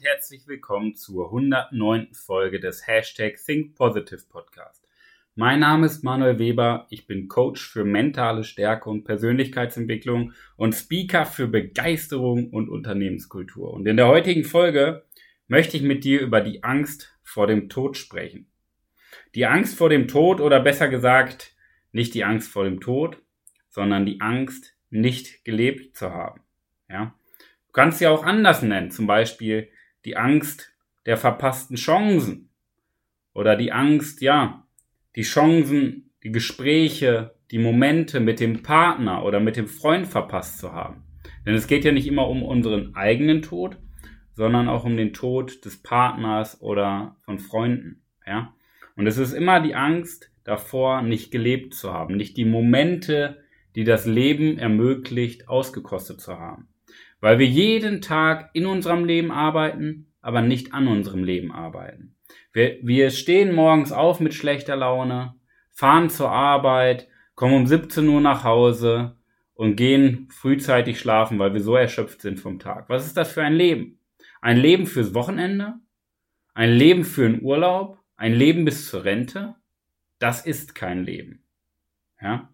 herzlich willkommen zur 109. Folge des Hashtag Think Podcast. Mein Name ist Manuel Weber, ich bin Coach für mentale Stärke und Persönlichkeitsentwicklung und Speaker für Begeisterung und Unternehmenskultur. Und in der heutigen Folge möchte ich mit dir über die Angst vor dem Tod sprechen. Die Angst vor dem Tod oder besser gesagt, nicht die Angst vor dem Tod, sondern die Angst, nicht gelebt zu haben. Ja? Kannst sie auch anders nennen, zum Beispiel die Angst der verpassten Chancen oder die Angst, ja, die Chancen, die Gespräche, die Momente mit dem Partner oder mit dem Freund verpasst zu haben. Denn es geht ja nicht immer um unseren eigenen Tod, sondern auch um den Tod des Partners oder von Freunden, ja. Und es ist immer die Angst davor, nicht gelebt zu haben, nicht die Momente, die das Leben ermöglicht, ausgekostet zu haben weil wir jeden Tag in unserem Leben arbeiten, aber nicht an unserem Leben arbeiten. Wir, wir stehen morgens auf mit schlechter Laune, fahren zur Arbeit, kommen um 17 Uhr nach Hause und gehen frühzeitig schlafen, weil wir so erschöpft sind vom Tag. Was ist das für ein Leben? Ein Leben fürs Wochenende? Ein Leben für einen Urlaub? Ein Leben bis zur Rente? Das ist kein Leben. Ja?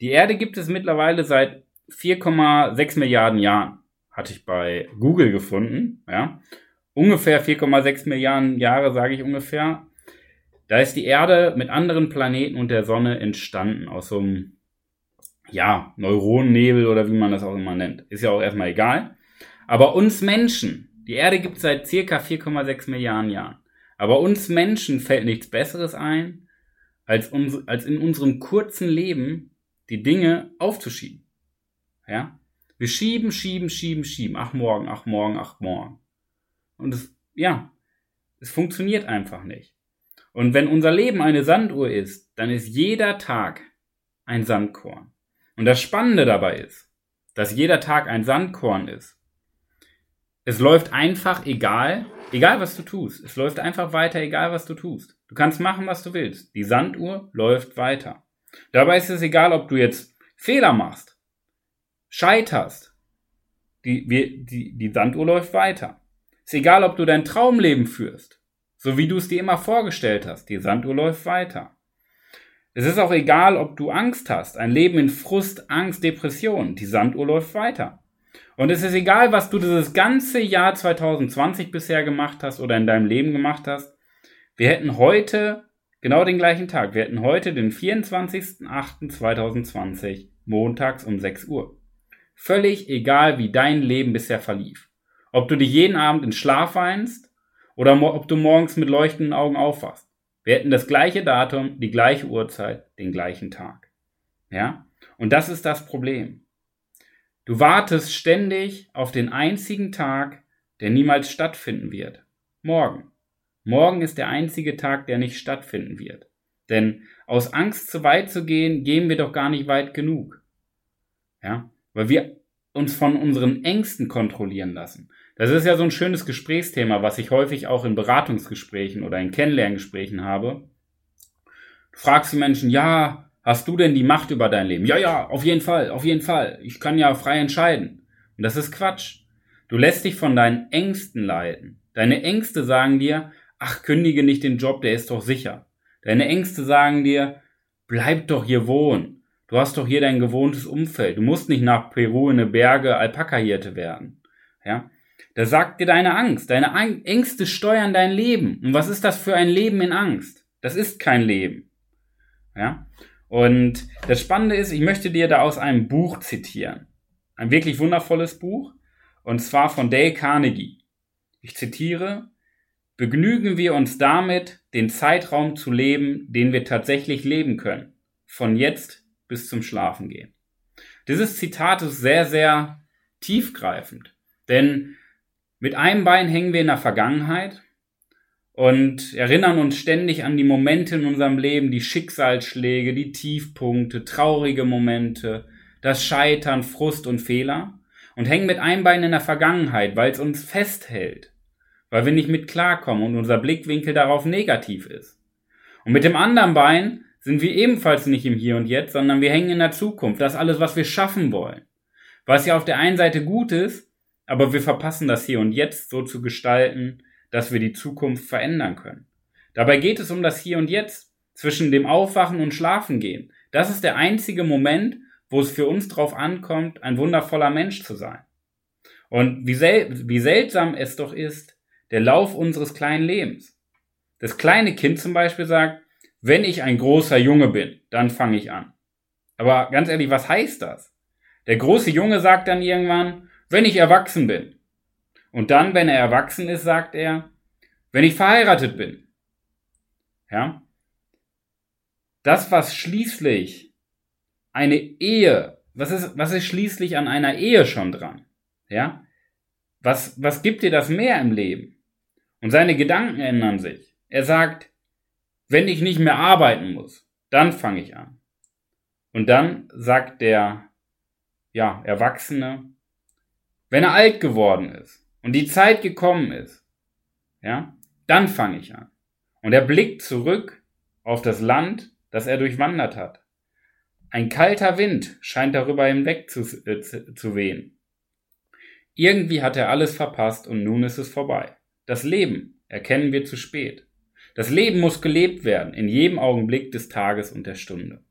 Die Erde gibt es mittlerweile seit 4,6 Milliarden Jahren hatte ich bei Google gefunden, ja. Ungefähr 4,6 Milliarden Jahre, sage ich ungefähr. Da ist die Erde mit anderen Planeten und der Sonne entstanden aus so einem, ja, Neuronennebel oder wie man das auch immer nennt. Ist ja auch erstmal egal. Aber uns Menschen, die Erde gibt es seit circa 4,6 Milliarden Jahren. Aber uns Menschen fällt nichts Besseres ein, als, uns, als in unserem kurzen Leben die Dinge aufzuschieben. Ja? Wir schieben, schieben, schieben, schieben. Ach morgen, ach morgen, ach morgen. Und es, ja, es funktioniert einfach nicht. Und wenn unser Leben eine Sanduhr ist, dann ist jeder Tag ein Sandkorn. Und das Spannende dabei ist, dass jeder Tag ein Sandkorn ist. Es läuft einfach egal, egal was du tust. Es läuft einfach weiter, egal was du tust. Du kannst machen, was du willst. Die Sanduhr läuft weiter. Dabei ist es egal, ob du jetzt Fehler machst scheiterst, die, wir, die, die Sanduhr läuft weiter. Ist egal, ob du dein Traumleben führst, so wie du es dir immer vorgestellt hast, die Sanduhr läuft weiter. Es ist auch egal, ob du Angst hast, ein Leben in Frust, Angst, Depression, die Sanduhr läuft weiter. Und es ist egal, was du dieses ganze Jahr 2020 bisher gemacht hast oder in deinem Leben gemacht hast. Wir hätten heute genau den gleichen Tag. Wir hätten heute den 24.08.2020 montags um 6 Uhr. Völlig egal, wie dein Leben bisher verlief. Ob du dich jeden Abend in Schlaf weinst oder ob du morgens mit leuchtenden Augen aufwachst. Wir hätten das gleiche Datum, die gleiche Uhrzeit, den gleichen Tag. Ja? Und das ist das Problem. Du wartest ständig auf den einzigen Tag, der niemals stattfinden wird. Morgen. Morgen ist der einzige Tag, der nicht stattfinden wird. Denn aus Angst zu weit zu gehen, gehen wir doch gar nicht weit genug. Ja? Weil wir uns von unseren Ängsten kontrollieren lassen. Das ist ja so ein schönes Gesprächsthema, was ich häufig auch in Beratungsgesprächen oder in Kennenlerngesprächen habe. Du fragst die Menschen, ja, hast du denn die Macht über dein Leben? Ja, ja, auf jeden Fall, auf jeden Fall. Ich kann ja frei entscheiden. Und das ist Quatsch. Du lässt dich von deinen Ängsten leiten. Deine Ängste sagen dir, ach, kündige nicht den Job, der ist doch sicher. Deine Ängste sagen dir, bleib doch hier wohnen. Du hast doch hier dein gewohntes Umfeld. Du musst nicht nach Peru in eine Berge Alpaka-Hirte werden. Ja? Da sagt dir deine Angst. Deine Ängste steuern dein Leben. Und was ist das für ein Leben in Angst? Das ist kein Leben. Ja? Und das Spannende ist, ich möchte dir da aus einem Buch zitieren. Ein wirklich wundervolles Buch. Und zwar von Dale Carnegie. Ich zitiere, begnügen wir uns damit, den Zeitraum zu leben, den wir tatsächlich leben können. Von jetzt bis zum Schlafengehen. Dieses Zitat ist sehr, sehr tiefgreifend, denn mit einem Bein hängen wir in der Vergangenheit und erinnern uns ständig an die Momente in unserem Leben, die Schicksalsschläge, die Tiefpunkte, traurige Momente, das Scheitern, Frust und Fehler und hängen mit einem Bein in der Vergangenheit, weil es uns festhält, weil wir nicht mit klarkommen und unser Blickwinkel darauf negativ ist. Und mit dem anderen Bein sind wir ebenfalls nicht im Hier und Jetzt, sondern wir hängen in der Zukunft. Das ist alles, was wir schaffen wollen. Was ja auf der einen Seite gut ist, aber wir verpassen das Hier und Jetzt so zu gestalten, dass wir die Zukunft verändern können. Dabei geht es um das Hier und Jetzt, zwischen dem Aufwachen und Schlafengehen. Das ist der einzige Moment, wo es für uns drauf ankommt, ein wundervoller Mensch zu sein. Und wie, sel wie seltsam es doch ist, der Lauf unseres kleinen Lebens. Das kleine Kind zum Beispiel sagt, wenn ich ein großer Junge bin, dann fange ich an. Aber ganz ehrlich, was heißt das? Der große Junge sagt dann irgendwann, wenn ich erwachsen bin. Und dann, wenn er erwachsen ist, sagt er, wenn ich verheiratet bin. Ja? Das, was schließlich eine Ehe, was ist, was ist schließlich an einer Ehe schon dran? Ja? Was, was gibt dir das mehr im Leben? Und seine Gedanken ändern sich. Er sagt, wenn ich nicht mehr arbeiten muss, dann fange ich an. Und dann sagt der, ja, Erwachsene, wenn er alt geworden ist und die Zeit gekommen ist, ja, dann fange ich an. Und er blickt zurück auf das Land, das er durchwandert hat. Ein kalter Wind scheint darüber hinweg zu, äh, zu wehen. Irgendwie hat er alles verpasst und nun ist es vorbei. Das Leben erkennen wir zu spät. Das Leben muss gelebt werden, in jedem Augenblick des Tages und der Stunde.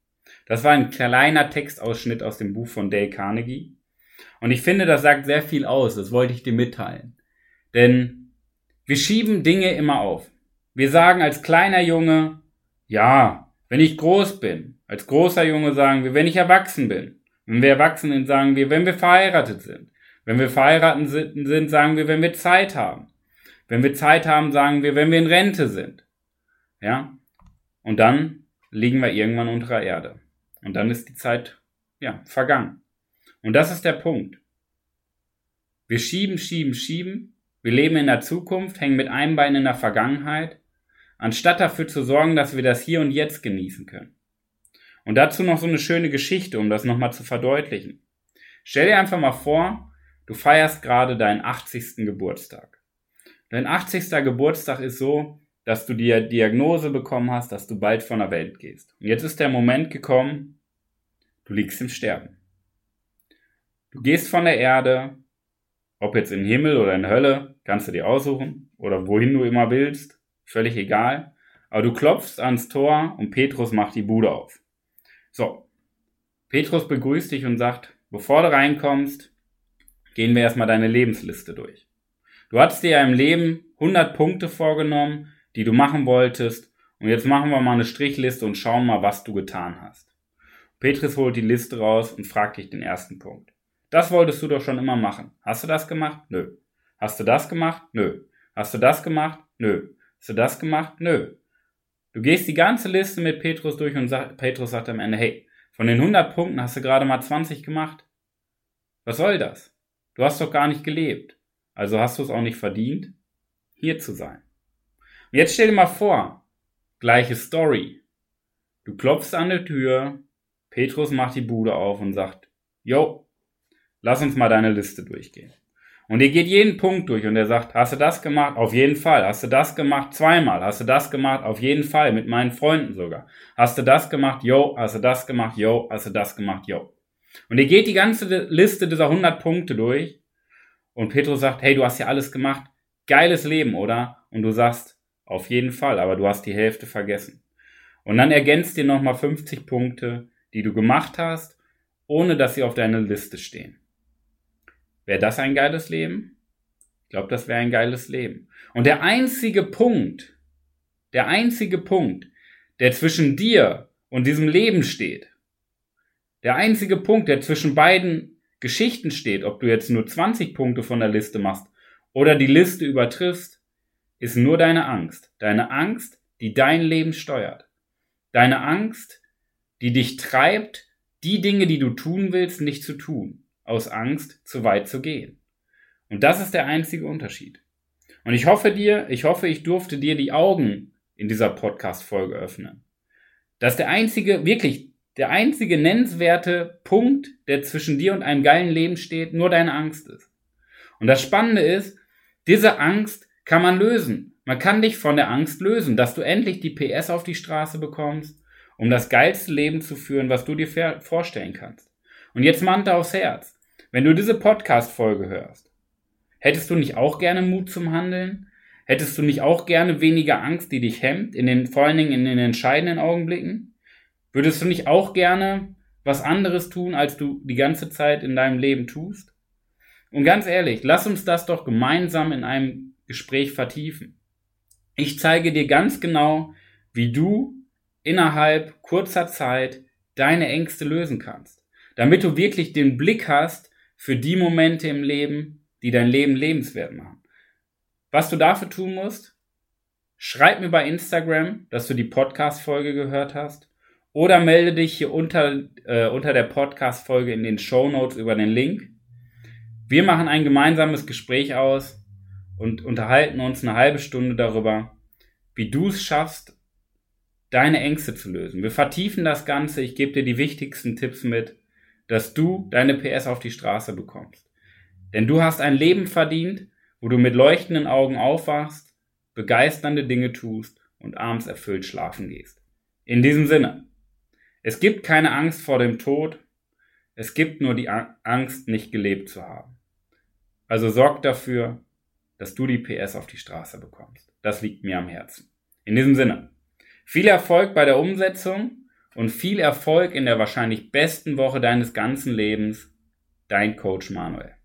Das war ein kleiner Textausschnitt aus dem Buch von Dale Carnegie. Und ich finde, das sagt sehr viel aus. Das wollte ich dir mitteilen. Denn wir schieben Dinge immer auf. Wir sagen als kleiner Junge, ja, wenn ich groß bin. Als großer Junge sagen wir, wenn ich erwachsen bin. Wenn wir erwachsen sind, sagen wir, wenn wir verheiratet sind. Wenn wir verheiratet sind, sagen wir, wenn wir Zeit haben. Wenn wir Zeit haben, sagen wir, wenn wir in Rente sind. Ja? Und dann liegen wir irgendwann unter Erde. Und dann ist die Zeit, ja, vergangen. Und das ist der Punkt. Wir schieben, schieben, schieben. Wir leben in der Zukunft, hängen mit einem Bein in der Vergangenheit, anstatt dafür zu sorgen, dass wir das hier und jetzt genießen können. Und dazu noch so eine schöne Geschichte, um das nochmal zu verdeutlichen. Stell dir einfach mal vor, du feierst gerade deinen 80. Geburtstag. Dein 80. Geburtstag ist so, dass du die Diagnose bekommen hast, dass du bald von der Welt gehst. Und jetzt ist der Moment gekommen, du liegst im Sterben. Du gehst von der Erde, ob jetzt in Himmel oder in Hölle, kannst du dir aussuchen, oder wohin du immer willst, völlig egal. Aber du klopfst ans Tor und Petrus macht die Bude auf. So, Petrus begrüßt dich und sagt, bevor du reinkommst, gehen wir erstmal deine Lebensliste durch. Du hattest dir ja im Leben 100 Punkte vorgenommen, die du machen wolltest. Und jetzt machen wir mal eine Strichliste und schauen mal, was du getan hast. Petrus holt die Liste raus und fragt dich den ersten Punkt. Das wolltest du doch schon immer machen. Hast du das gemacht? Nö. Hast du das gemacht? Nö. Hast du das gemacht? Nö. Hast du das gemacht? Nö. Du gehst die ganze Liste mit Petrus durch und sag, Petrus sagt am Ende, hey, von den 100 Punkten hast du gerade mal 20 gemacht. Was soll das? Du hast doch gar nicht gelebt. Also hast du es auch nicht verdient, hier zu sein. Und jetzt stell dir mal vor, gleiche Story. Du klopfst an der Tür, Petrus macht die Bude auf und sagt, Jo, lass uns mal deine Liste durchgehen. Und ihr geht jeden Punkt durch und er sagt, hast du das gemacht? Auf jeden Fall. Hast du das gemacht? Zweimal. Hast du das gemacht? Auf jeden Fall. Mit meinen Freunden sogar. Hast du das gemacht? Jo. Hast du das gemacht? Jo. Hast du das gemacht? Jo. Und ihr geht die ganze Liste dieser 100 Punkte durch und Petrus sagt, hey, du hast ja alles gemacht. Geiles Leben, oder? Und du sagst, auf jeden Fall, aber du hast die Hälfte vergessen. Und dann ergänzt dir nochmal 50 Punkte, die du gemacht hast, ohne dass sie auf deiner Liste stehen. Wäre das ein geiles Leben? Ich glaube, das wäre ein geiles Leben. Und der einzige Punkt, der einzige Punkt, der zwischen dir und diesem Leben steht, der einzige Punkt, der zwischen beiden Geschichten steht, ob du jetzt nur 20 Punkte von der Liste machst oder die Liste übertriffst, ist nur deine Angst. Deine Angst, die dein Leben steuert. Deine Angst, die dich treibt, die Dinge, die du tun willst, nicht zu tun. Aus Angst, zu weit zu gehen. Und das ist der einzige Unterschied. Und ich hoffe dir, ich hoffe, ich durfte dir die Augen in dieser Podcast-Folge öffnen. Dass der einzige, wirklich, der einzige nennenswerte Punkt, der zwischen dir und einem geilen Leben steht, nur deine Angst ist. Und das Spannende ist, diese Angst kann man lösen. Man kann dich von der Angst lösen, dass du endlich die PS auf die Straße bekommst, um das geilste Leben zu führen, was du dir vorstellen kannst. Und jetzt Manta aufs Herz. Wenn du diese Podcast-Folge hörst, hättest du nicht auch gerne Mut zum Handeln? Hättest du nicht auch gerne weniger Angst, die dich hemmt, in den, vor allen Dingen in den entscheidenden Augenblicken? Würdest du nicht auch gerne was anderes tun, als du die ganze Zeit in deinem Leben tust? Und ganz ehrlich, lass uns das doch gemeinsam in einem Gespräch vertiefen. Ich zeige dir ganz genau, wie du innerhalb kurzer Zeit deine Ängste lösen kannst, damit du wirklich den Blick hast für die Momente im Leben, die dein Leben lebenswert machen. Was du dafür tun musst, schreib mir bei Instagram, dass du die Podcast-Folge gehört hast oder melde dich hier unter, äh, unter der Podcast-Folge in den Show Notes über den Link. Wir machen ein gemeinsames Gespräch aus und unterhalten uns eine halbe Stunde darüber, wie du es schaffst, deine Ängste zu lösen. Wir vertiefen das Ganze. Ich gebe dir die wichtigsten Tipps mit, dass du deine PS auf die Straße bekommst. Denn du hast ein Leben verdient, wo du mit leuchtenden Augen aufwachst, begeisternde Dinge tust und abends erfüllt schlafen gehst. In diesem Sinne, es gibt keine Angst vor dem Tod, es gibt nur die Angst, nicht gelebt zu haben. Also sorg dafür, dass du die PS auf die Straße bekommst. Das liegt mir am Herzen. In diesem Sinne, viel Erfolg bei der Umsetzung und viel Erfolg in der wahrscheinlich besten Woche deines ganzen Lebens. Dein Coach Manuel.